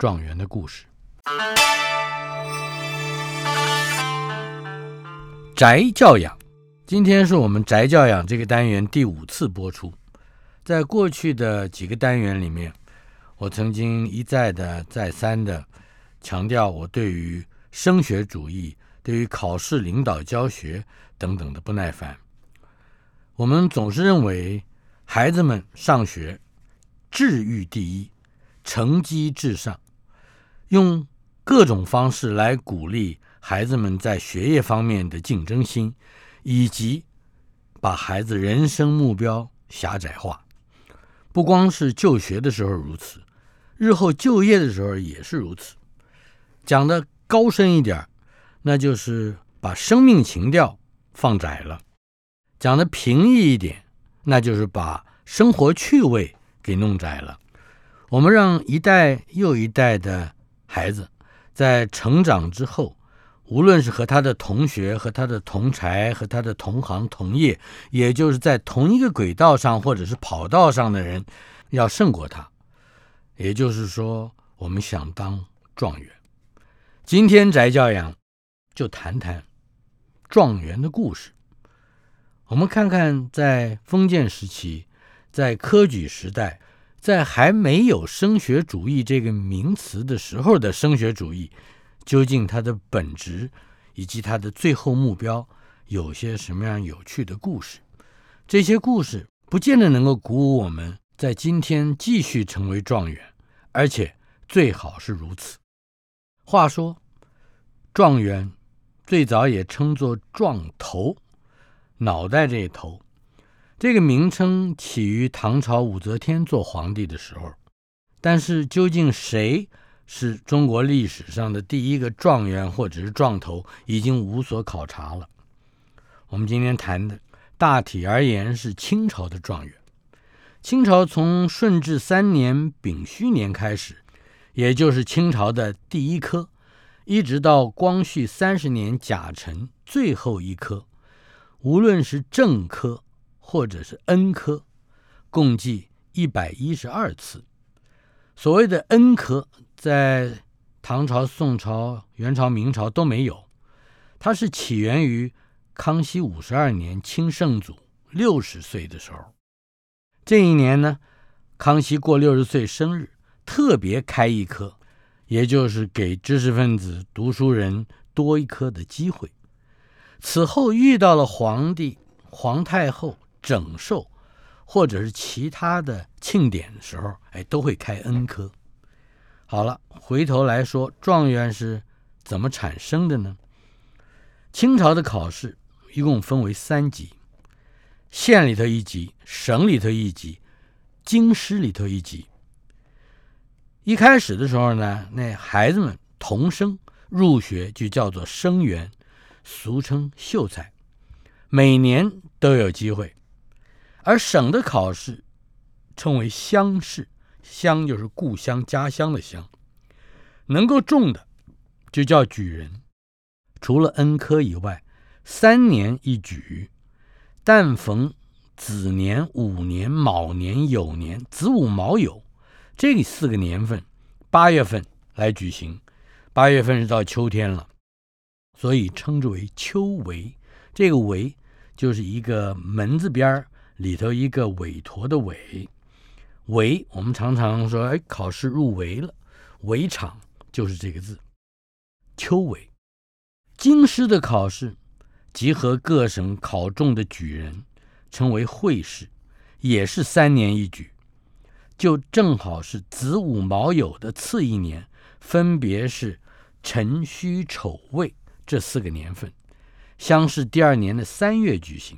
状元的故事。宅教养，今天是我们宅教养这个单元第五次播出。在过去的几个单元里面，我曾经一再的、再三的强调我对于升学主义、对于考试领导教学等等的不耐烦。我们总是认为孩子们上学，智育第一，成绩至上，用各种方式来鼓励孩子们在学业方面的竞争心，以及把孩子人生目标狭窄化。不光是就学的时候如此，日后就业的时候也是如此。讲的高深一点，那就是把生命情调放窄了；讲的平易一点，那就是把生活趣味给弄窄了。我们让一代又一代的孩子在成长之后，无论是和他的同学、和他的同才、和他的同行同业，也就是在同一个轨道上或者是跑道上的人，要胜过他。也就是说，我们想当状元。今天宅教养就谈谈状元的故事。我们看看，在封建时期，在科举时代，在还没有升学主义这个名词的时候的升学主义，究竟它的本质以及它的最后目标有些什么样有趣的故事？这些故事不见得能够鼓舞我们在今天继续成为状元，而且最好是如此。话说，状元最早也称作状头，脑袋这一头。这个名称起于唐朝武则天做皇帝的时候，但是究竟谁是中国历史上的第一个状元或者是状头，已经无所考察了。我们今天谈的大体而言是清朝的状元。清朝从顺治三年丙戌年开始。也就是清朝的第一科，一直到光绪三十年甲辰最后一科，无论是正科或者是恩科，共计一百一十二次。所谓的恩科，在唐朝、宋朝、元朝、明朝都没有，它是起源于康熙五十二年清圣祖六十岁的时候。这一年呢，康熙过六十岁生日。特别开一科，也就是给知识分子、读书人多一科的机会。此后遇到了皇帝、皇太后整寿，或者是其他的庆典的时候，哎，都会开恩科。好了，回头来说，状元是怎么产生的呢？清朝的考试一共分为三级：县里头一级，省里头一级，京师里头一级。一开始的时候呢，那孩子们童生入学就叫做生源，俗称秀才，每年都有机会。而省的考试称为乡试，乡就是故乡、家乡的乡，能够中的就叫举人。除了恩科以外，三年一举，但逢子年、午年、卯年、酉年，子午卯酉。这四个年份，八月份来举行，八月份是到秋天了，所以称之为秋闱。这个闱就是一个门字边儿里头一个委托的委。闱我们常常说，哎，考试入围了，围场就是这个字。秋闱，京师的考试集合各省考中的举人，称为会试，也是三年一举。就正好是子午卯酉的次一年，分别是辰戌丑未这四个年份，相是第二年的三月举行。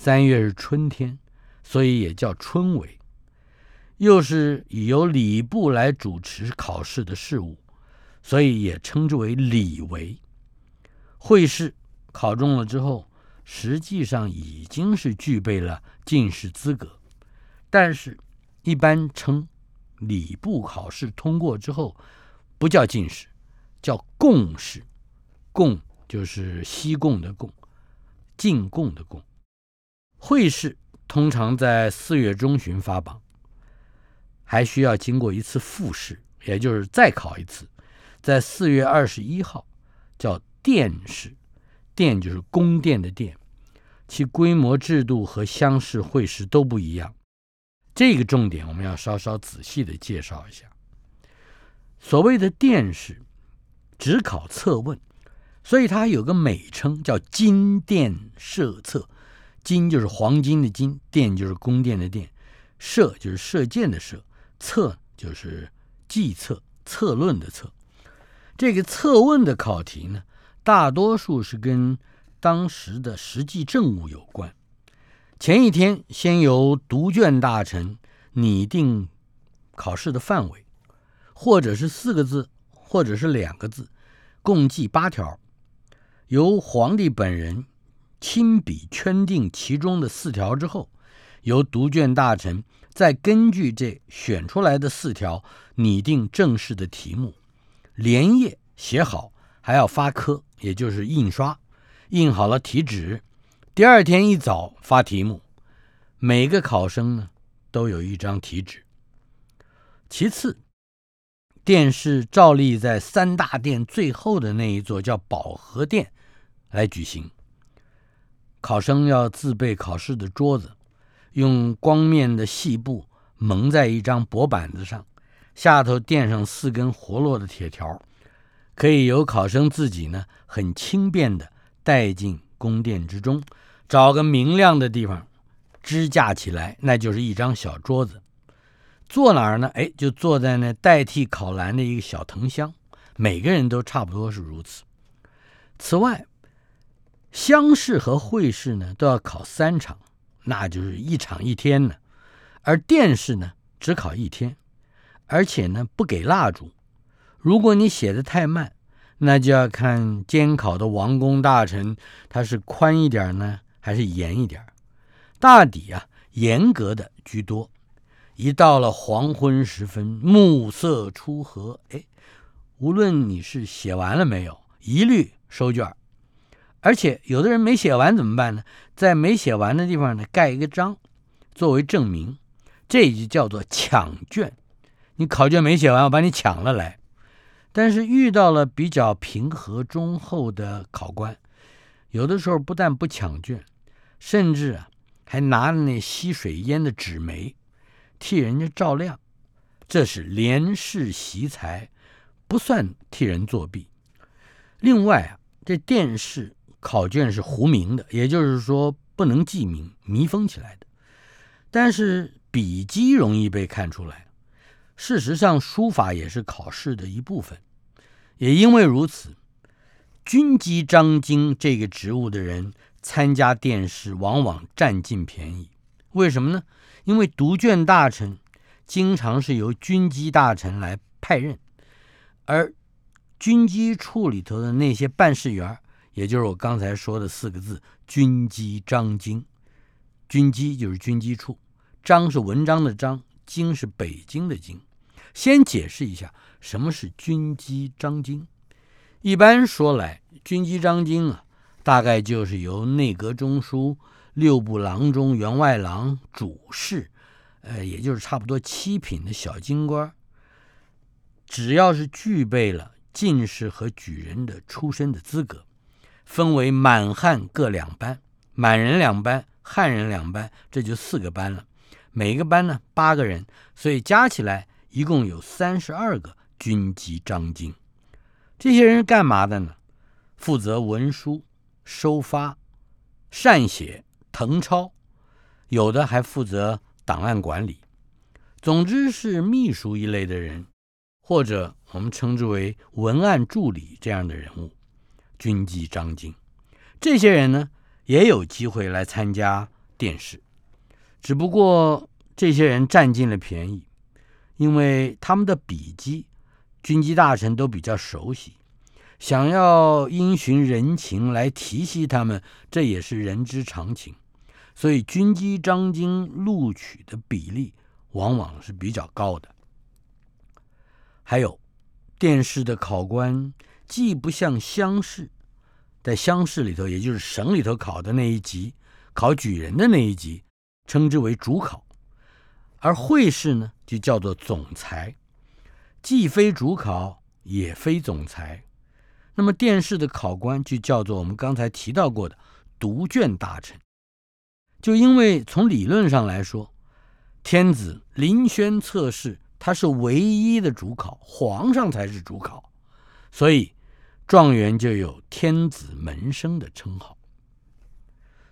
三月是春天，所以也叫春闱。又是以由礼部来主持考试的事务，所以也称之为礼闱。会试考中了之后，实际上已经是具备了进士资格，但是，一般称礼部考试通过之后，不叫进士，叫贡士。贡就是西贡的贡，进贡的贡。会试通常在四月中旬发榜，还需要经过一次复试，也就是再考一次，在四月二十一号叫殿试。殿就是宫殿的殿，其规模、制度和乡试、会试都不一样。这个重点我们要稍稍仔细的介绍一下。所谓的殿试，只考策问，所以它有个美称叫金殿射策。金就是黄金的金，殿就是宫殿的殿，射就是射箭的射，策就是计策、策论的策。这个策问的考题呢？大多数是跟当时的实际政务有关。前一天，先由读卷大臣拟定考试的范围，或者是四个字，或者是两个字，共计八条，由皇帝本人亲笔圈定其中的四条之后，由读卷大臣再根据这选出来的四条拟定正式的题目，连夜写好，还要发科。也就是印刷，印好了题纸，第二天一早发题目。每个考生呢都有一张题纸。其次，殿试照例在三大殿最后的那一座叫保和殿来举行。考生要自备考试的桌子，用光面的细布蒙在一张薄板子上，下头垫上四根活络的铁条。可以由考生自己呢，很轻便的带进宫殿之中，找个明亮的地方支架起来，那就是一张小桌子。坐哪儿呢？哎，就坐在那代替考篮的一个小藤箱。每个人都差不多是如此。此外，乡试和会试呢都要考三场，那就是一场一天呢。而殿试呢只考一天，而且呢不给蜡烛。如果你写的太慢，那就要看监考的王公大臣他是宽一点呢，还是严一点。大抵啊，严格的居多。一到了黄昏时分，暮色初合，哎，无论你是写完了没有，一律收卷。而且有的人没写完怎么办呢？在没写完的地方呢，盖一个章，作为证明。这就叫做抢卷。你考卷没写完，我把你抢了来。但是遇到了比较平和忠厚的考官，有的时候不但不抢卷，甚至啊还拿着那吸水烟的纸媒替人家照亮，这是廉士习才，不算替人作弊。另外啊，这殿试考卷是糊名的，也就是说不能记名，密封起来的。但是笔迹容易被看出来。事实上，书法也是考试的一部分。也因为如此，军机张京这个职务的人参加殿试，往往占尽便宜。为什么呢？因为读卷大臣经常是由军机大臣来派任，而军机处里头的那些办事员，也就是我刚才说的四个字“军机张京”。军机就是军机处，章是文章的章，京是北京的京。先解释一下什么是军机章京。一般说来，军机章京啊，大概就是由内阁中书、六部郎中、员外郎、主事，呃，也就是差不多七品的小京官，只要是具备了进士和举人的出身的资格，分为满汉各两班，满人两班，汉人两班，这就四个班了。每个班呢八个人，所以加起来。一共有三十二个军机章京，这些人是干嘛的呢？负责文书、收发、善写、誊抄，有的还负责档案管理。总之是秘书一类的人，或者我们称之为文案助理这样的人物。军机张京，这些人呢也有机会来参加殿试，只不过这些人占尽了便宜。因为他们的笔迹军机大臣都比较熟悉，想要因循人情来提携他们，这也是人之常情。所以军机张京录取的比例往往是比较高的。还有，殿试的考官既不像乡试，在乡试里头，也就是省里头考的那一级，考举人的那一级，称之为主考；而会试呢，就叫做总裁，既非主考，也非总裁。那么殿试的考官就叫做我们刚才提到过的读卷大臣。就因为从理论上来说，天子临轩测试，他是唯一的主考，皇上才是主考，所以状元就有天子门生的称号。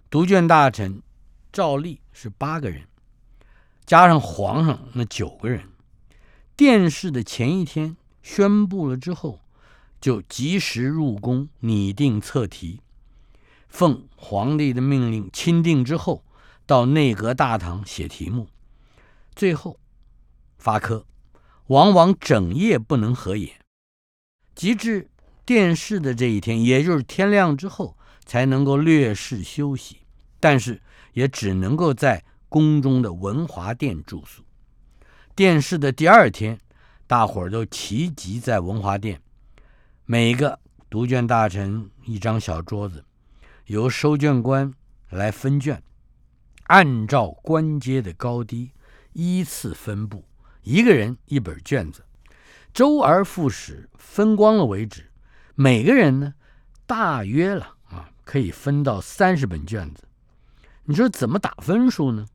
读卷大臣照例是八个人，加上皇上那九个人。殿试的前一天宣布了之后，就及时入宫拟定测题。奉皇帝的命令钦定之后，到内阁大堂写题目，最后发科，往往整夜不能合眼，及至殿试的这一天，也就是天亮之后，才能够略事休息。但是也只能够在宫中的文华殿住宿。殿试的第二天，大伙儿都齐集在文华殿，每个读卷大臣一张小桌子。由收卷官来分卷，按照官阶的高低依次分布，一个人一本卷子，周而复始，分光了为止。每个人呢，大约了啊，可以分到三十本卷子。你说怎么打分数呢？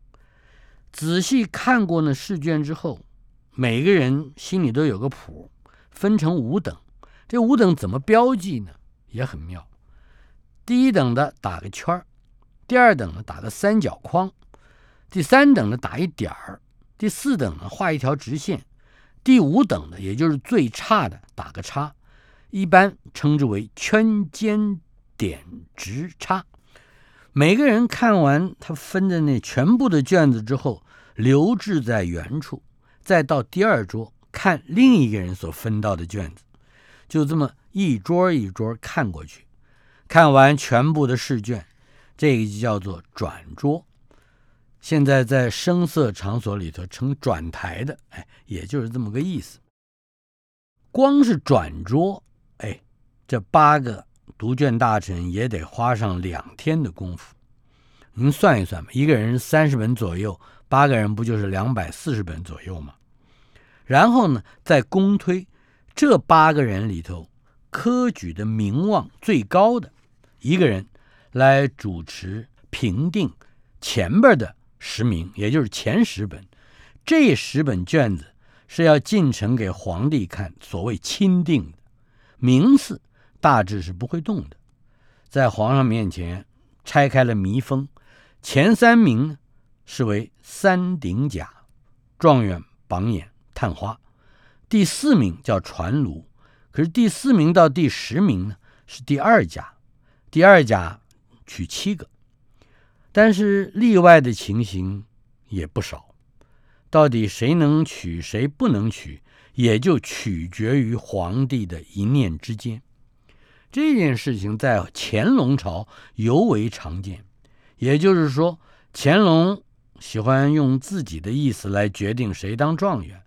仔细看过那试卷之后，每个人心里都有个谱，分成五等。这五等怎么标记呢？也很妙。第一等的打个圈儿，第二等的打个三角框，第三等的打一点儿，第四等的画一条直线，第五等的也就是最差的打个叉，一般称之为圈尖点直叉。每个人看完他分的那全部的卷子之后，留置在原处，再到第二桌看另一个人所分到的卷子，就这么一桌一桌看过去。看完全部的试卷，这个就叫做转桌。现在在声色场所里头称转台的，哎，也就是这么个意思。光是转桌，这八个读卷大臣也得花上两天的功夫。您算一算吧，一个人三十本左右，八个人不就是两百四十本左右吗？然后呢，再公推这八个人里头科举的名望最高的。一个人来主持评定前边的十名，也就是前十本。这十本卷子是要进呈给皇帝看，所谓钦定的名次大致是不会动的。在皇上面前拆开了密封，前三名呢是为三顶甲，状元榜眼探花；第四名叫传卢，可是第四名到第十名呢是第二甲。第二甲取七个，但是例外的情形也不少。到底谁能取，谁不能取，也就取决于皇帝的一念之间。这件事情在乾隆朝尤为常见，也就是说，乾隆喜欢用自己的意思来决定谁当状元。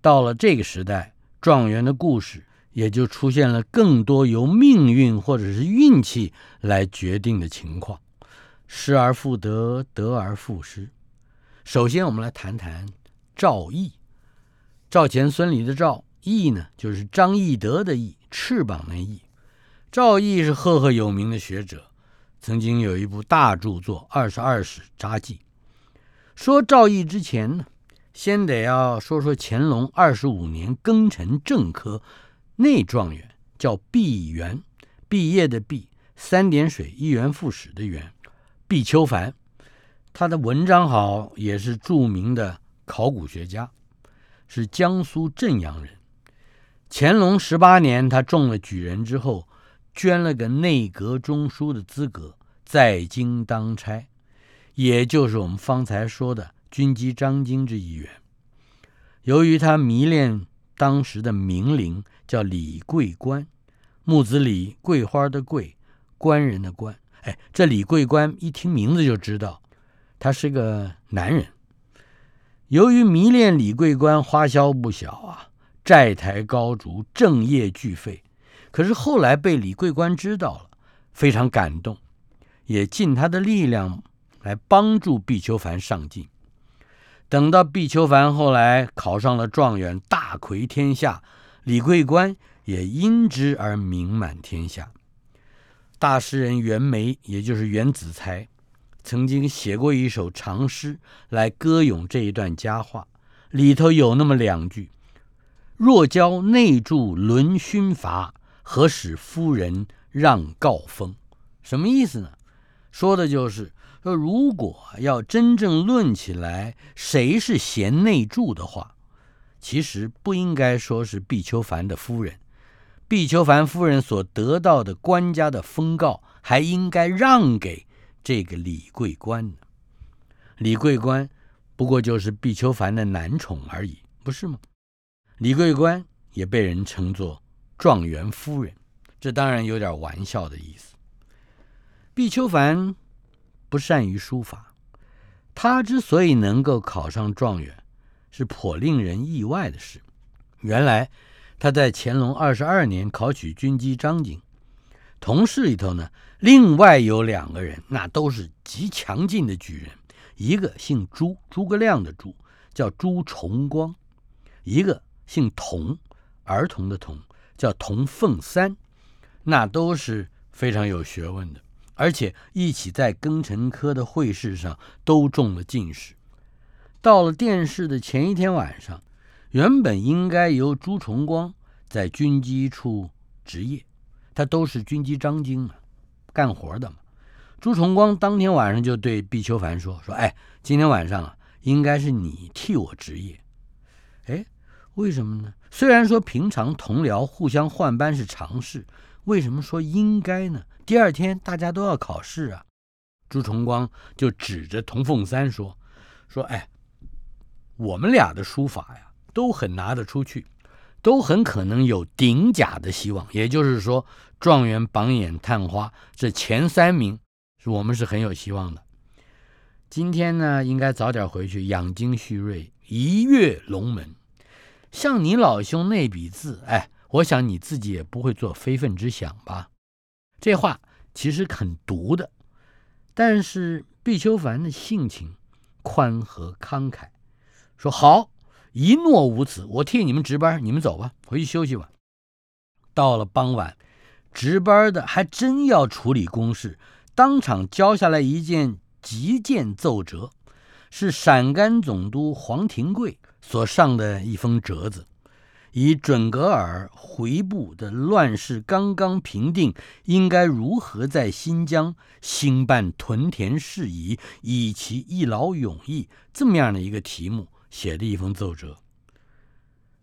到了这个时代，状元的故事。也就出现了更多由命运或者是运气来决定的情况，失而复得，得而复失。首先，我们来谈谈赵翼，赵钱孙李的赵翼呢，就是张翼德的翼，翅膀那翼。赵翼是赫赫有名的学者，曾经有一部大著作《二十二史札记》。说赵翼之前呢，先得要说说乾隆二十五年庚辰正科。内状元叫毕元，毕业的毕，三点水一元复始的元，毕秋凡，他的文章好，也是著名的考古学家，是江苏镇阳人。乾隆十八年，他中了举人之后，捐了个内阁中书的资格，在京当差，也就是我们方才说的军机张京之一员。由于他迷恋。当时的名伶，叫李桂官，木子李，桂花的桂，官人的官。哎，这李桂官一听名字就知道，他是个男人。由于迷恋李桂官，花销不小啊，债台高筑，正业俱废。可是后来被李桂官知道了，非常感动，也尽他的力量来帮助毕秋凡上进。等到毕秋凡后来考上了状元，大魁天下，李桂官也因之而名满天下。大诗人袁枚，也就是袁子才，曾经写过一首长诗来歌咏这一段佳话，里头有那么两句：“若教内助论勋罚。”何使夫人让告封？什么意思呢？说的就是说，如果要真正论起来，谁是贤内助的话，其实不应该说是毕秋凡的夫人。毕秋凡夫人所得到的官家的封告，还应该让给这个李桂官呢。李桂官不过就是毕秋凡的男宠而已，不是吗？李桂官也被人称作。状元夫人，这当然有点玩笑的意思。毕秋凡不善于书法，他之所以能够考上状元，是颇令人意外的事。原来他在乾隆二十二年考取军机张景，同事里头呢，另外有两个人，那都是极强劲的举人，一个姓朱，诸葛亮的朱，叫朱重光；一个姓童，儿童的童。叫童凤三，那都是非常有学问的，而且一起在庚辰科的会试上都中了进士。到了殿试的前一天晚上，原本应该由朱重光在军机处值夜，他都是军机张京嘛，干活的嘛。朱重光当天晚上就对毕秋凡说：“说哎，今天晚上啊，应该是你替我值夜。”哎。为什么呢？虽然说平常同僚互相换班是常事，为什么说应该呢？第二天大家都要考试啊。朱重光就指着童凤三说：“说哎，我们俩的书法呀，都很拿得出去，都很可能有顶甲的希望。也就是说，状元榜眼探花这前三名，是我们是很有希望的。今天呢，应该早点回去养精蓄锐，一跃龙门。”像你老兄那笔字，哎，我想你自己也不会做非分之想吧？这话其实很毒的，但是毕丘凡的性情宽和慷慨，说好，一诺无此，我替你们值班，你们走吧，回去休息吧。到了傍晚，值班的还真要处理公事，当场交下来一件急件奏折，是陕甘总督黄廷贵。所上的一封折子，以准格尔回部的乱世刚刚平定，应该如何在新疆兴办屯田事宜，以其一劳永逸这么样的一个题目写的一封奏折。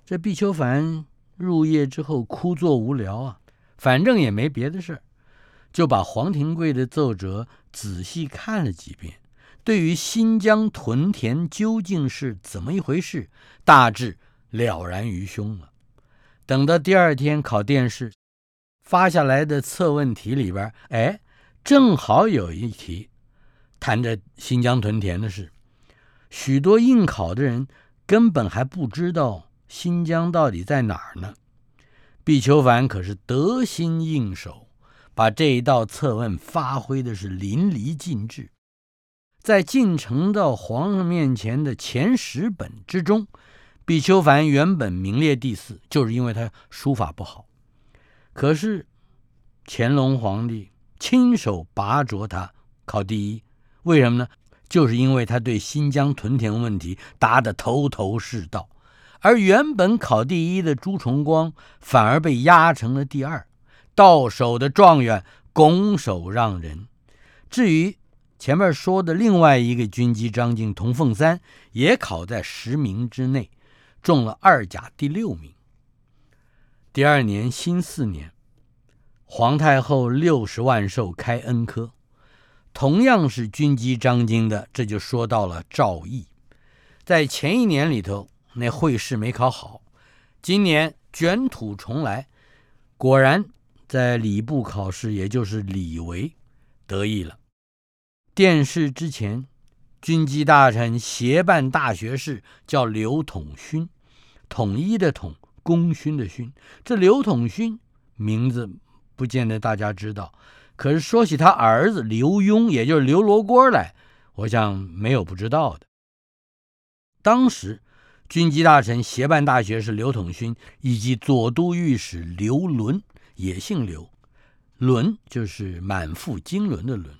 这毕丘凡入夜之后枯坐无聊啊，反正也没别的事儿，就把黄廷贵的奏折仔细看了几遍。对于新疆屯田究竟是怎么一回事，大致了然于胸了。等到第二天考殿试，发下来的测问题里边，哎，正好有一题谈着新疆屯田的事。许多应考的人根本还不知道新疆到底在哪儿呢。毕秋凡可是得心应手，把这一道测问发挥的是淋漓尽致。在进呈到皇上面前的前十本之中，毕秋凡原本名列第四，就是因为他书法不好。可是乾隆皇帝亲手拔擢他考第一，为什么呢？就是因为他对新疆屯田问题答得头头是道，而原本考第一的朱重光反而被压成了第二，到手的状元拱手让人。至于，前面说的另外一个军机张京童凤三也考在十名之内，中了二甲第六名。第二年辛巳年，皇太后六十万寿开恩科，同样是军机张京的，这就说到了赵毅，在前一年里头那会试没考好，今年卷土重来，果然在礼部考试，也就是李维得意了。殿试之前，军机大臣协办大学士叫刘统勋，统一的统，功勋的勋。这刘统勋名字不见得大家知道，可是说起他儿子刘墉，也就是刘罗锅来，我想没有不知道的。当时。军机大臣协办大学士刘统勋以及左都御史刘伦也姓刘，伦就是满腹经纶的伦。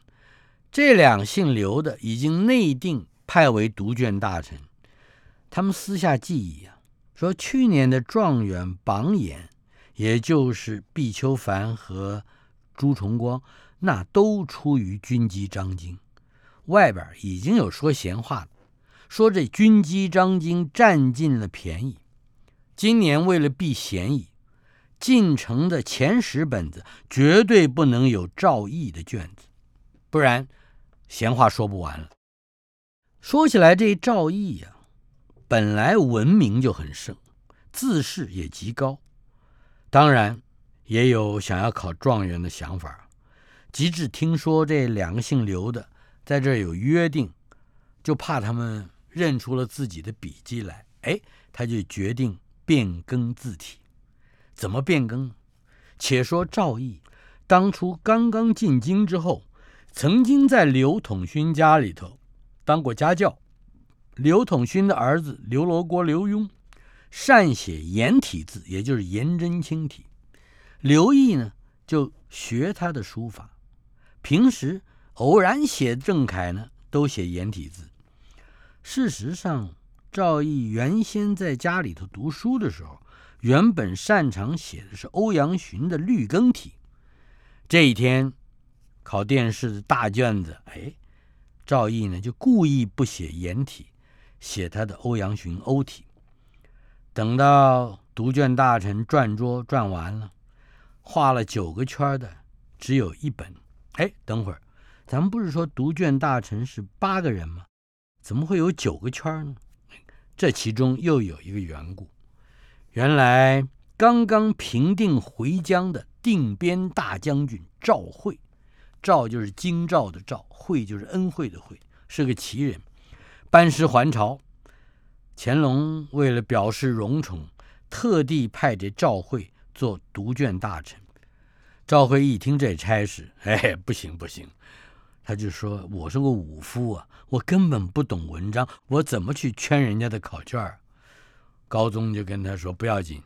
这两姓刘的已经内定派为读卷大臣。他们私下记忆啊，说去年的状元榜眼，也就是毕秋凡和朱重光，那都出于军机张京。外边已经有说闲话的。说这军机张京占尽了便宜，今年为了避嫌疑，进城的前十本子绝对不能有赵毅的卷子，不然闲话说不完了。说起来，这赵毅呀，本来文名就很盛，自视也极高，当然也有想要考状元的想法。及至听说这两个姓刘的在这有约定，就怕他们。认出了自己的笔迹来，哎，他就决定变更字体。怎么变更？且说赵毅当初刚刚进京之后，曾经在刘统勋家里头当过家教。刘统勋的儿子刘罗锅刘墉善写颜体字，也就是颜真卿体。刘毅呢，就学他的书法，平时偶然写正楷呢，都写颜体字。事实上，赵毅原先在家里头读书的时候，原本擅长写的是欧阳询的绿更体。这一天考殿试的大卷子，哎，赵毅呢就故意不写颜体，写他的欧阳询欧体。等到读卷大臣转桌转完了，画了九个圈的只有一本。哎，等会儿，咱们不是说读卷大臣是八个人吗？怎么会有九个圈呢？这其中又有一个缘故。原来刚刚平定回疆的定边大将军赵惠，赵就是京兆的赵，惠就是恩惠的惠，是个奇人。班师还朝，乾隆为了表示荣宠，特地派这赵惠做读卷大臣。赵惠一听这差事，哎，不行不行。他就说：“我是个武夫啊，我根本不懂文章，我怎么去圈人家的考卷？”高宗就跟他说：“不要紧，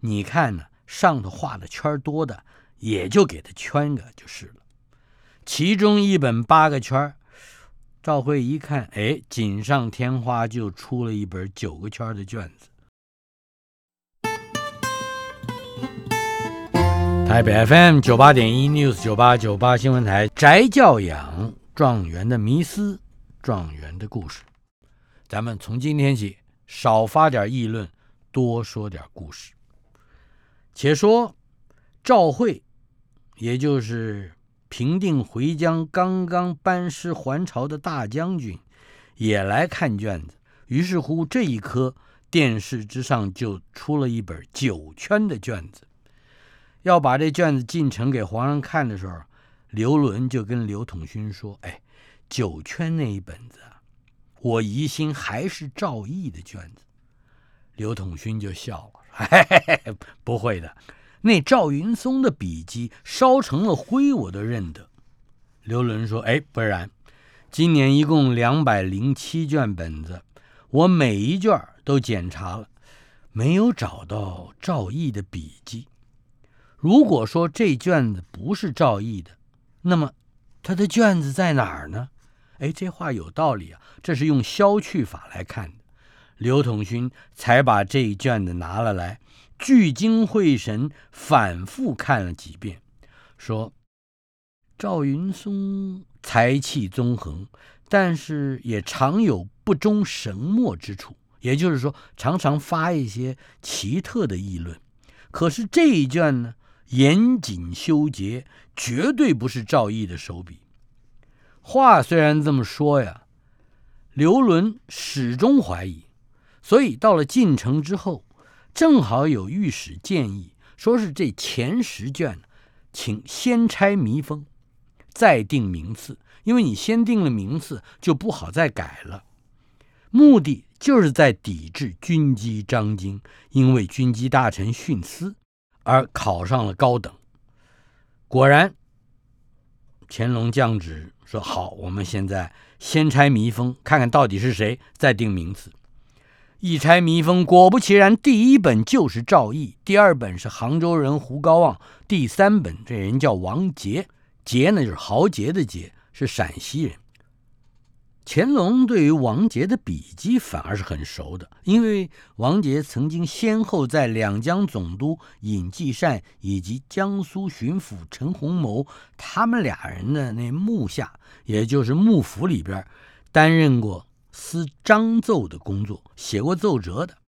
你看呢，上头画的圈多的，也就给他圈个就是了。其中一本八个圈，赵慧一看，哎，锦上添花，就出了一本九个圈的卷子。”台北 FM 九八点一 News 九八九八新闻台宅教养状元的迷思，状元的故事。咱们从今天起少发点议论，多说点故事。且说赵慧，也就是平定回疆刚刚班师还朝的大将军，也来看卷子。于是乎，这一科殿试之上就出了一本九圈的卷子。要把这卷子进城给皇上看的时候，刘伦就跟刘统勋说：“哎，九圈那一本子，我疑心还是赵毅的卷子。”刘统勋就笑了：“嘿嘿嘿，不会的，那赵云松的笔迹烧成了灰，我都认得。”刘伦说：“哎，不然，今年一共两百零七卷本子，我每一卷都检查了，没有找到赵毅的笔迹。”如果说这卷子不是赵毅的，那么他的卷子在哪儿呢？哎，这话有道理啊！这是用消去法来看的。刘统勋才把这一卷子拿了来，聚精会神，反复看了几遍，说：“赵云松才气纵横，但是也常有不忠神墨之处，也就是说，常常发一些奇特的议论。可是这一卷呢？”严谨修洁，绝对不是赵毅的手笔。话虽然这么说呀，刘伦始终怀疑。所以到了进城之后，正好有御史建议，说是这前十卷，请先拆迷封，再定名次，因为你先定了名次，就不好再改了。目的就是在抵制军机张京，因为军机大臣徇私而考上了高等。果然，乾隆降旨说：“好，我们现在先拆迷封，看看到底是谁，再定名次。”一拆迷封，果不其然，第一本就是赵翼，第二本是杭州人胡高望，第三本这人叫王杰，杰呢就是豪杰的杰，是陕西人。乾隆对于王杰的笔迹反而是很熟的，因为王杰曾经先后在两江总督尹继善以及江苏巡抚陈洪谋他们俩人的那幕下，也就是幕府里边担任过司章奏的工作，写过奏折的。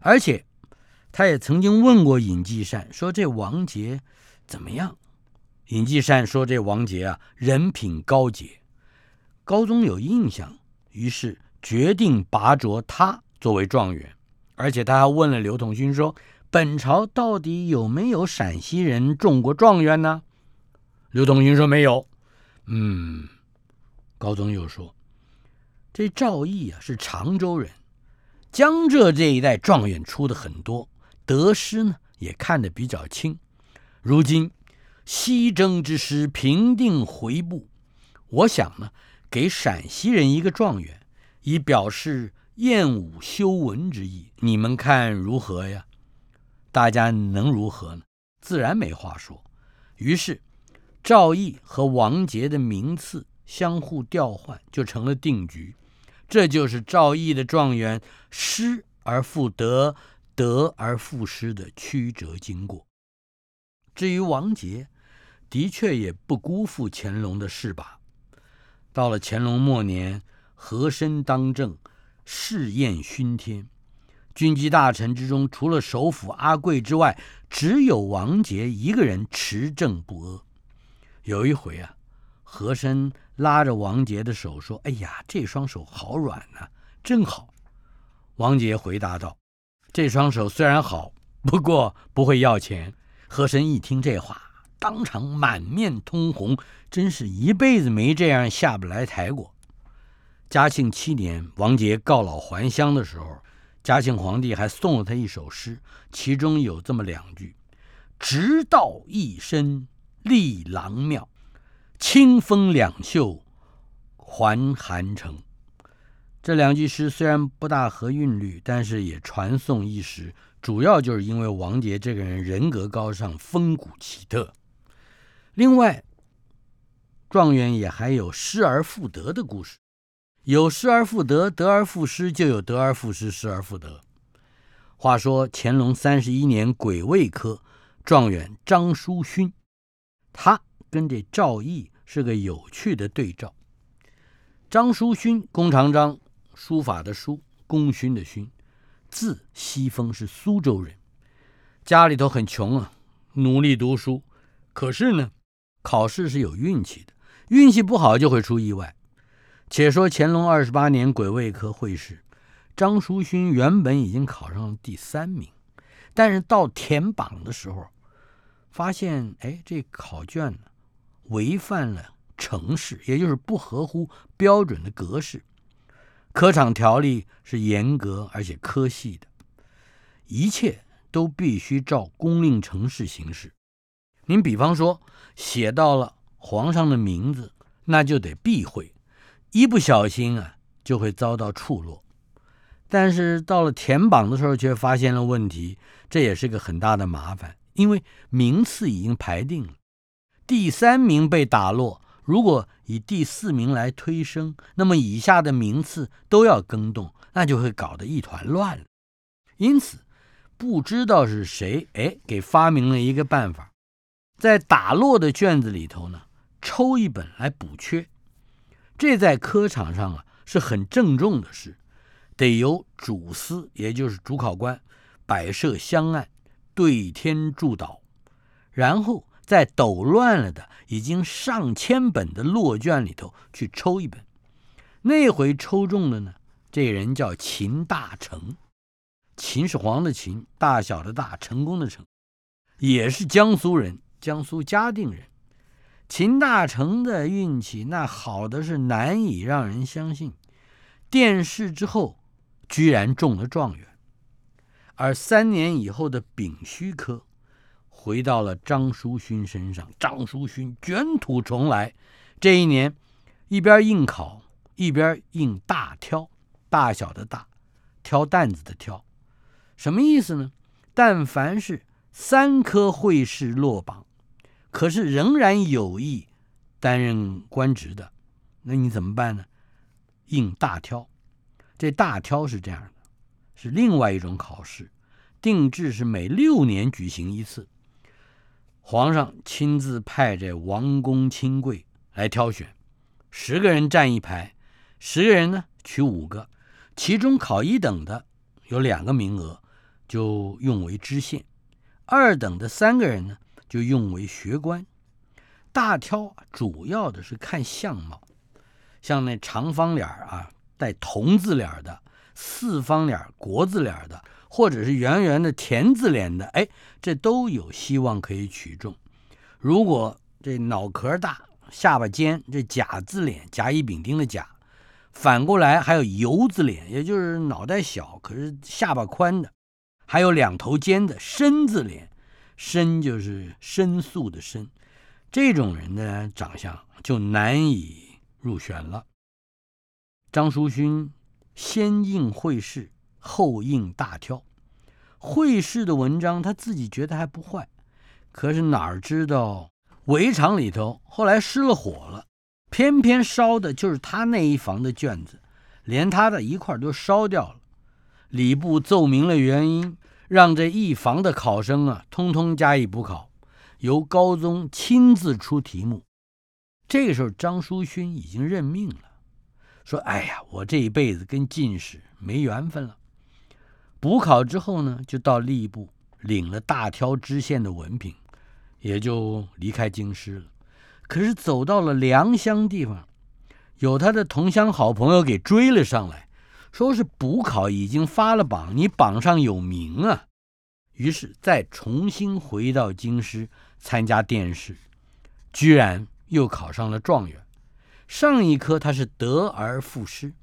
而且他也曾经问过尹继善说：“这王杰怎么样？”尹继善说：“这王杰啊，人品高洁。”高宗有印象，于是决定拔擢他作为状元，而且他还问了刘统勋说：“本朝到底有没有陕西人中过状元呢？”刘统勋说：“没有。”嗯，高宗又说：“这赵毅啊是常州人，江浙这一带状元出的很多，得失呢也看得比较清。如今西征之师平定回部，我想呢。”给陕西人一个状元，以表示厌武修文之意，你们看如何呀？大家能如何呢？自然没话说。于是赵毅和王杰的名次相互调换，就成了定局。这就是赵毅的状元失而复得，得而复失的曲折经过。至于王杰，的确也不辜负乾隆的事吧。到了乾隆末年，和珅当政，试验熏天，军机大臣之中，除了首辅阿贵之外，只有王杰一个人持正不阿。有一回啊，和珅拉着王杰的手说：“哎呀，这双手好软呐，真好。”王杰回答道：“这双手虽然好，不过不会要钱。”和珅一听这话。当场满面通红，真是一辈子没这样下不来台过。嘉庆七年，王杰告老还乡的时候，嘉庆皇帝还送了他一首诗，其中有这么两句：“直道一身立郎庙，清风两袖还寒城。”这两句诗虽然不大合韵律，但是也传颂一时。主要就是因为王杰这个人人格高尚，风骨奇特。另外，状元也还有失而复得的故事，有失而复得，得而复失，就有得而复失，失而复得。话说乾隆三十一年癸未科，状元张书勋，他跟这赵翼是个有趣的对照。张叔勋，弓长张，书法的书，功勋的勋，字西风，是苏州人，家里头很穷啊，努力读书，可是呢。考试是有运气的，运气不好就会出意外。且说乾隆二十八年癸未科会试，张叔勋原本已经考上了第三名，但是到填榜的时候，发现哎，这考卷呢违反了程式，也就是不合乎标准的格式。科场条例是严格而且科细的，一切都必须照公令程式行事。您比方说写到了皇上的名字，那就得避讳，一不小心啊就会遭到处落。但是到了填榜的时候，却发现了问题，这也是个很大的麻烦，因为名次已经排定了，第三名被打落，如果以第四名来推升，那么以下的名次都要更动，那就会搞得一团乱了。因此，不知道是谁哎给发明了一个办法。在打落的卷子里头呢，抽一本来补缺，这在科场上啊是很郑重的事，得由主司，也就是主考官，摆设香案，对天祝祷，然后在抖乱了的已经上千本的落卷里头去抽一本。那回抽中的呢，这人叫秦大成，秦始皇的秦，大小的大，成功的成，也是江苏人，江苏嘉定人。秦大成的运气那好的是难以让人相信，殿试之后居然中了状元，而三年以后的丙戌科回到了张叔勋身上，张叔勋卷土重来。这一年，一边应考，一边应大挑，大小的大，挑担子的挑，什么意思呢？但凡是三科会试落榜。可是仍然有意担任官职的，那你怎么办呢？应大挑，这大挑是这样的，是另外一种考试，定制是每六年举行一次，皇上亲自派这王公亲贵来挑选，十个人站一排，十个人呢取五个，其中考一等的有两个名额，就用为知县，二等的三个人呢。就用为学官，大挑主要的是看相貌，像那长方脸啊，带铜字脸的，四方脸国字脸的，或者是圆圆的田字脸的，哎，这都有希望可以取中。如果这脑壳大、下巴尖，这甲字脸，甲乙丙丁的甲，反过来还有油字脸，也就是脑袋小，可是下巴宽的，还有两头尖的申字脸。申就是申诉的申，这种人的长相就难以入选了。张叔勋先应会试，后应大挑。会试的文章他自己觉得还不坏，可是哪儿知道围场里头后来失了火了，偏偏烧的就是他那一房的卷子，连他的一块都烧掉了。礼部奏明了原因。让这一房的考生啊，通通加以补考，由高宗亲自出题目。这个时候，张叔勋已经认命了，说：“哎呀，我这一辈子跟进士没缘分了。”补考之后呢，就到吏部领了大挑知县的文凭，也就离开京师了。可是走到了良乡地方，有他的同乡好朋友给追了上来。说是补考已经发了榜，你榜上有名啊，于是再重新回到京师参加殿试，居然又考上了状元。上一科他是得而复失，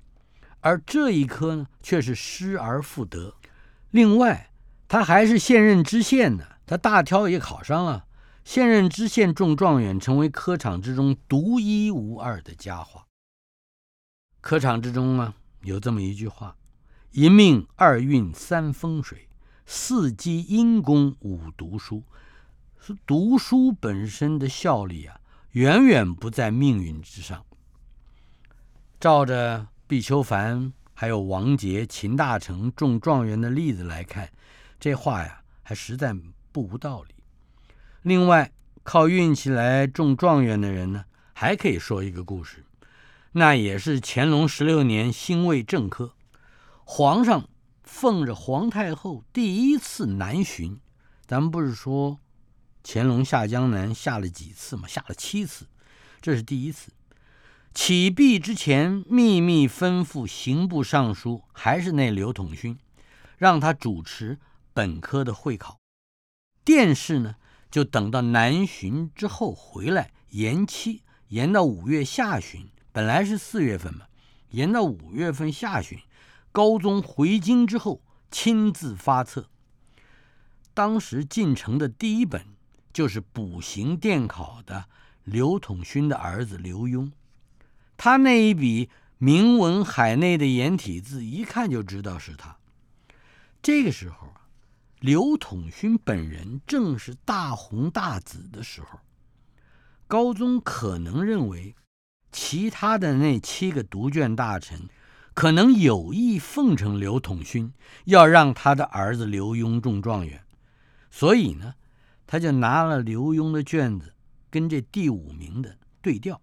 而这一科呢却是失而复得。另外，他还是现任知县呢，他大挑也考上了，现任知县中状元，成为科场之中独一无二的佳话。科场之中啊。有这么一句话：“一命二运三风水，四积阴功五读书。”是读书本身的效力啊，远远不在命运之上。照着毕秋凡、还有王杰、秦大成中状元的例子来看，这话呀，还实在不无道理。另外，靠运气来中状元的人呢，还可以说一个故事。那也是乾隆十六年辛未正科，皇上奉着皇太后第一次南巡。咱们不是说乾隆下江南下了几次吗？下了七次，这是第一次。起毕之前，秘密吩咐刑部尚书，还是那刘统勋，让他主持本科的会考。殿试呢，就等到南巡之后回来，延期，延到五月下旬。本来是四月份嘛，延到五月份下旬，高宗回京之后亲自发册。当时进城的第一本就是补行殿考的刘统勋的儿子刘墉，他那一笔铭文海内的颜体字，一看就知道是他。这个时候啊，刘统勋本人正是大红大紫的时候，高宗可能认为。其他的那七个读卷大臣，可能有意奉承刘统勋，要让他的儿子刘墉中状元，所以呢，他就拿了刘墉的卷子，跟这第五名的对调，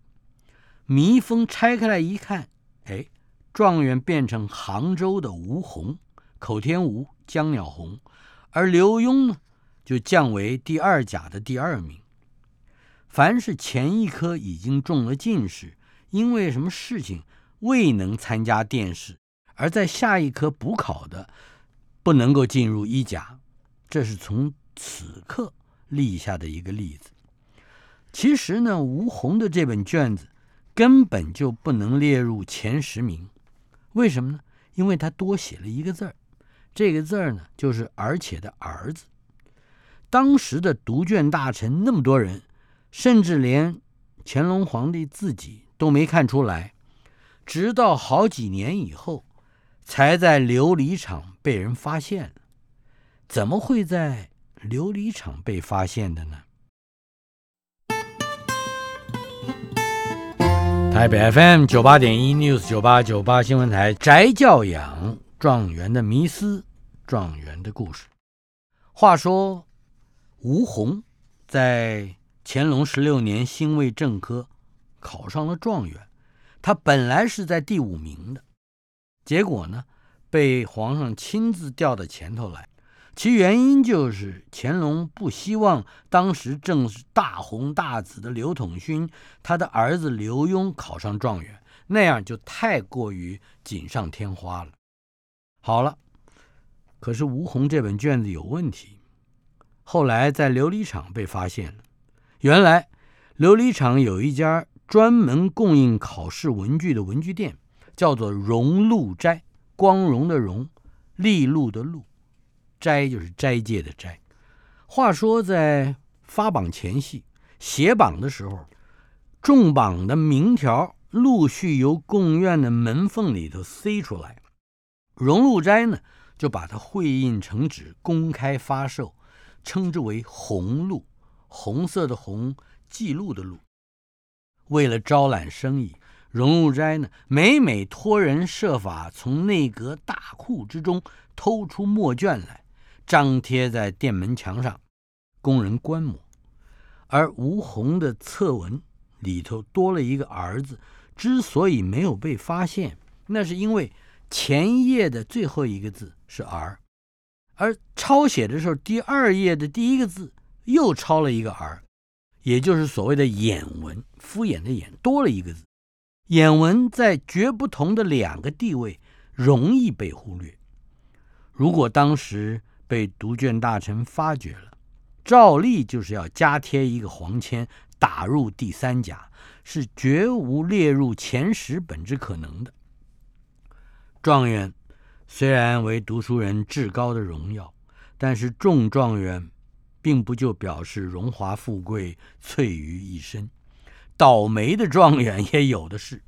密封拆开来一看，哎，状元变成杭州的吴宏，口天吴，江鸟红，而刘墉呢，就降为第二甲的第二名。凡是前一科已经中了进士。因为什么事情未能参加殿试，而在下一科补考的，不能够进入一甲，这是从此刻立下的一个例子。其实呢，吴红的这本卷子根本就不能列入前十名，为什么呢？因为他多写了一个字儿，这个字儿呢就是“而且”的儿子。当时的读卷大臣那么多人，甚至连乾隆皇帝自己都没看出来，直到好几年以后，才在琉璃厂被人发现了。怎么会在琉璃厂被发现的呢？台北 FM 九八点一 News 九八九八新闻台宅教养状元的迷思，状元的故事。话说。吴宏在乾隆十六年辛未正科考上了状元，他本来是在第五名的，结果呢被皇上亲自调到前头来，其原因就是乾隆不希望当时正是大红大紫的刘统勋他的儿子刘墉考上状元，那样就太过于锦上添花了。好了，可是吴宏这本卷子有问题。后来在琉璃厂被发现了。原来，琉璃厂有一家专门供应考试文具的文具店，叫做荣禄斋，光荣的荣，利禄的禄，斋就是斋戒的斋。话说在发榜前夕，写榜的时候，中榜的名条陆续由贡院的门缝里头塞出来，荣禄斋呢就把它绘印成纸，公开发售。称之为红录，红色的红，记录的录。为了招揽生意，荣禄斋呢，每每托人设法从内阁大库之中偷出墨卷来，张贴在店门墙上，供人观摩。而吴红的侧文里头多了一个儿子，之所以没有被发现，那是因为前一页的最后一个字是儿。而抄写的时候，第二页的第一个字又抄了一个“儿”，也就是所谓的眼文，敷衍的“眼”多了一个字。眼文在绝不同的两个地位，容易被忽略。如果当时被读卷大臣发觉了，照例就是要加贴一个黄签，打入第三甲，是绝无列入前十本之可能的。状元。虽然为读书人至高的荣耀，但是中状元，并不就表示荣华富贵萃于一身。倒霉的状元也有的是。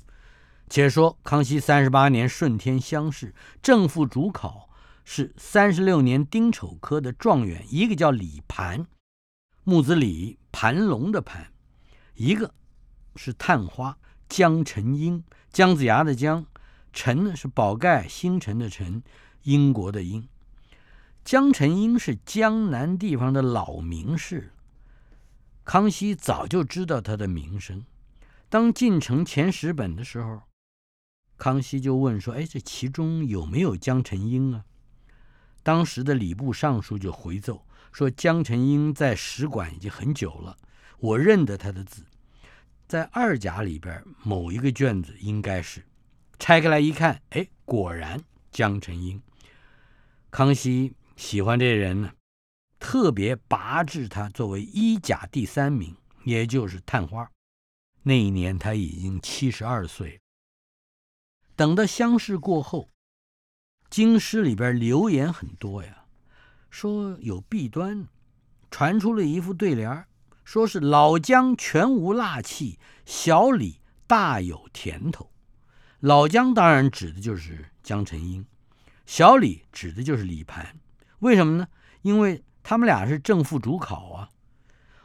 且说康熙三十八年顺天乡试正副主考是三十六年丁丑科的状元，一个叫李盘，木子李，盘龙的盘；一个是探花江晨英，姜子牙的姜。陈呢是宝盖星辰的辰，英国的英。江澄英是江南地方的老名士，康熙早就知道他的名声。当进城前十本的时候，康熙就问说：“哎，这其中有没有江澄英啊？”当时的礼部尚书就回奏说：“江澄英在使馆已经很久了，我认得他的字，在二甲里边某一个卷子应该是。”拆开来一看，哎，果然江澄英。康熙喜欢这人呢，特别拔治他作为一甲第三名，也就是探花。那一年他已经七十二岁。等到乡试过后，京师里边流言很多呀，说有弊端，传出了一副对联说是老姜全无辣气，小李大有甜头。老姜当然指的就是江成英，小李指的就是李盘，为什么呢？因为他们俩是正副主考啊。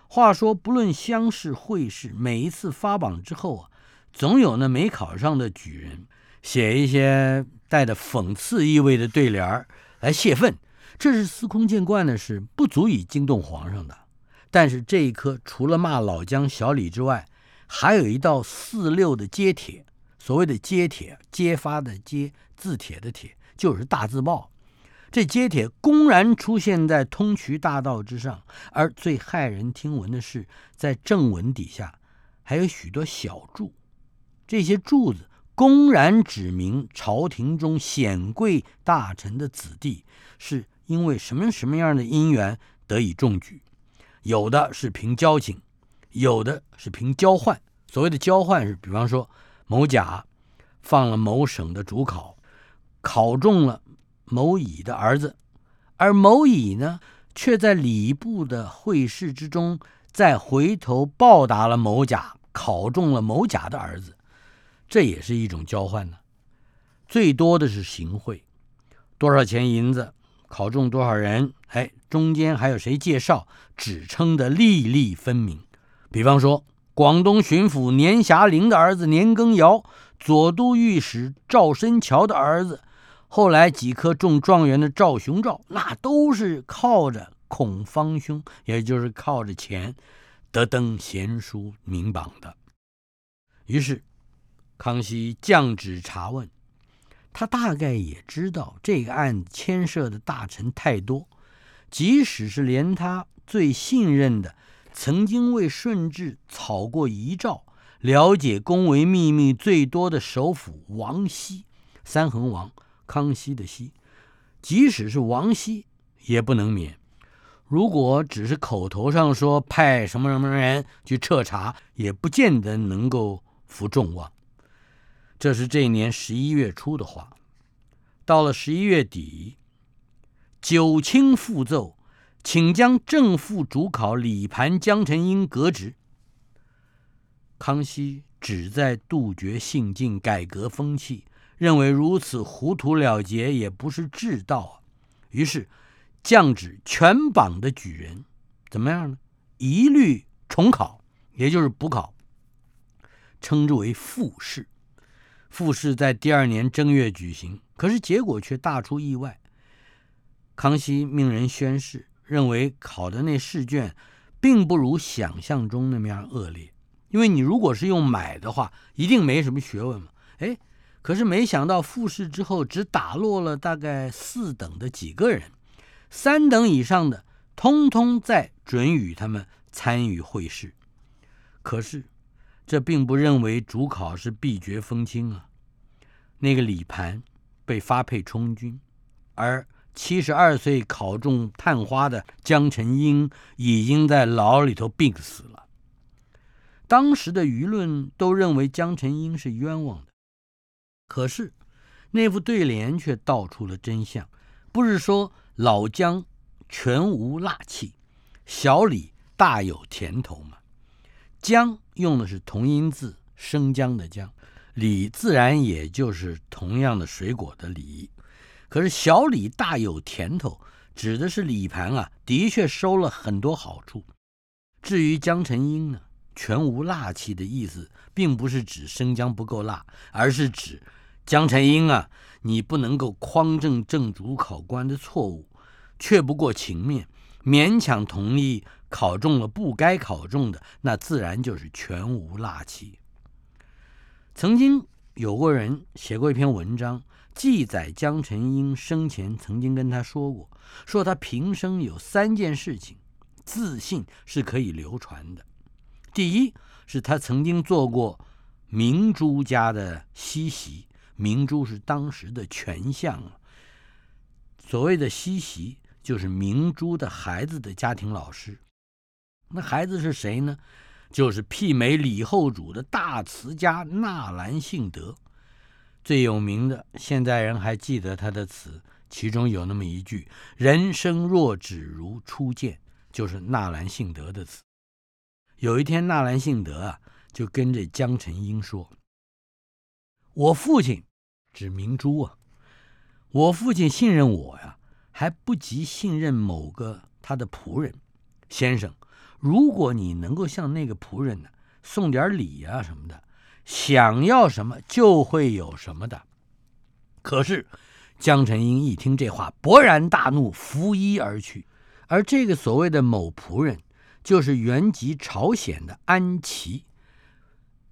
话说，不论乡试、会试，每一次发榜之后啊，总有那没考上的举人写一些带着讽刺意味的对联来泄愤，这是司空见惯的事，不足以惊动皇上的。但是这一科除了骂老姜、小李之外，还有一道四六的揭帖。所谓的揭帖，揭发的揭，字帖的帖，就是大字报。这揭帖公然出现在通衢大道之上，而最骇人听闻的是，在正文底下还有许多小柱，这些柱子公然指明朝廷中显贵大臣的子弟是因为什么什么样的因缘得以中举，有的是凭交情，有的是凭交换。所谓的交换是，比方说某甲放了某省的主考，考中了某乙的儿子，而某乙呢，却在礼部的会试之中，再回头报答了某甲，考中了某甲的儿子。这也是一种交换呢，最多的是行贿，多少钱银子考中多少人，哎，中间还有谁介绍，指称的粒粒分明。比方说，广东巡抚年霞龄的儿子年羹尧，左都御史赵申乔的儿子，后来几科中状元的赵雄照，那都是靠着孔方兄，也就是靠着钱得登贤书名榜的。于是。康熙降旨查问，他大概也知道这个案牵涉的大臣太多，即使是连他最信任的、曾经为顺治草过遗诏、了解宫闱秘密最多的首辅王熙（三横王康熙的熙），即使是王熙也不能免。如果只是口头上说派什么什么人去彻查，也不见得能够服众望。这是这一年十一月初的话，到了十一月底，九卿复奏，请将正副主考李盘、江澄英革职。康熙旨在杜绝性进，改革风气，认为如此糊涂了结也不是治道啊。于是降旨全榜的举人，怎么样呢？一律重考，也就是补考，称之为复试。复试在第二年正月举行，可是结果却大出意外。康熙命人宣誓，认为考的那试卷，并不如想象中那么样恶劣。因为你如果是用买的话，一定没什么学问嘛。哎，可是没想到复试之后，只打落了大概四等的几个人，三等以上的，通通在准予他们参与会试。可是。这并不认为主考是必绝风清啊。那个李盘被发配充军，而七十二岁考中探花的江澄英已经在牢里头病死了。当时的舆论都认为江澄英是冤枉的，可是那副对联却道出了真相：不是说老江全无辣气，小李大有甜头吗？江用的是同音字，生姜的姜，李自然也就是同样的水果的李。可是小李大有甜头，指的是李盘啊，的确收了很多好处。至于江成英呢，全无辣气的意思，并不是指生姜不够辣，而是指江成英啊，你不能够匡正正主考官的错误，却不过情面，勉强同意。考中了不该考中的，那自然就是全无辣气。曾经有过人写过一篇文章，记载江澄英生前曾经跟他说过，说他平生有三件事情，自信是可以流传的。第一是他曾经做过明珠家的西席，明珠是当时的权相。所谓的西席，就是明珠的孩子的家庭老师。那孩子是谁呢？就是媲美李后主的大词家纳兰性德，最有名的，现在人还记得他的词，其中有那么一句“人生若只如初见”，就是纳兰性德的词。有一天，纳兰性德啊，就跟着江澄英说：“我父亲，指明珠啊，我父亲信任我呀，还不及信任某个他的仆人，先生。”如果你能够向那个仆人呢送点礼啊什么的，想要什么就会有什么的。可是江澄英一听这话，勃然大怒，拂衣而去。而这个所谓的某仆人，就是原籍朝鲜的安琪。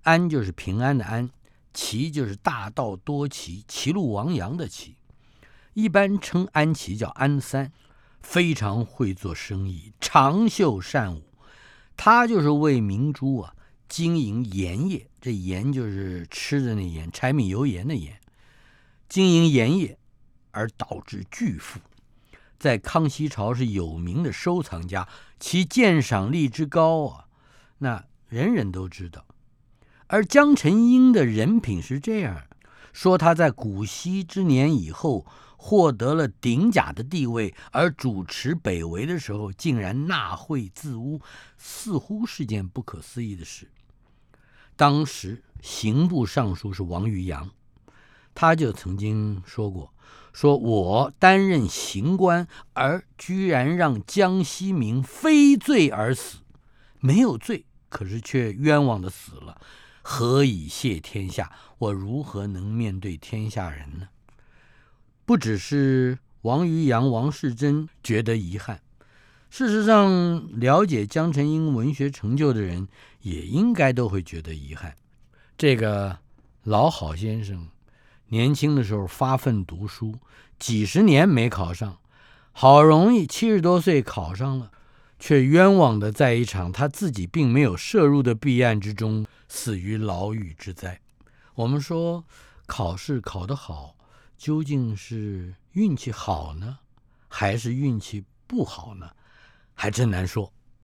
安就是平安的安，齐就是大道多奇，齐路王阳的齐。一般称安琪叫安三，非常会做生意，长袖善舞。他就是为明珠啊经营盐业，这盐就是吃的那盐，柴米油盐的盐。经营盐业而导致巨富，在康熙朝是有名的收藏家，其鉴赏力之高啊，那人人都知道。而江澄英的人品是这样，说他在古稀之年以后。获得了顶甲的地位，而主持北围的时候，竟然纳贿自污，似乎是件不可思议的事。当时刑部尚书是王渔洋，他就曾经说过：“说我担任刑官，而居然让江西民非罪而死，没有罪，可是却冤枉的死了，何以谢天下？我如何能面对天下人呢？”不只是王渔洋、王世贞觉得遗憾，事实上，了解江澄英文学成就的人也应该都会觉得遗憾。这个老好先生年轻的时候发奋读书，几十年没考上，好容易七十多岁考上了，却冤枉的在一场他自己并没有涉入的弊案之中死于牢狱之灾。我们说考试考得好。究竟是运气好呢，还是运气不好呢？还真难说。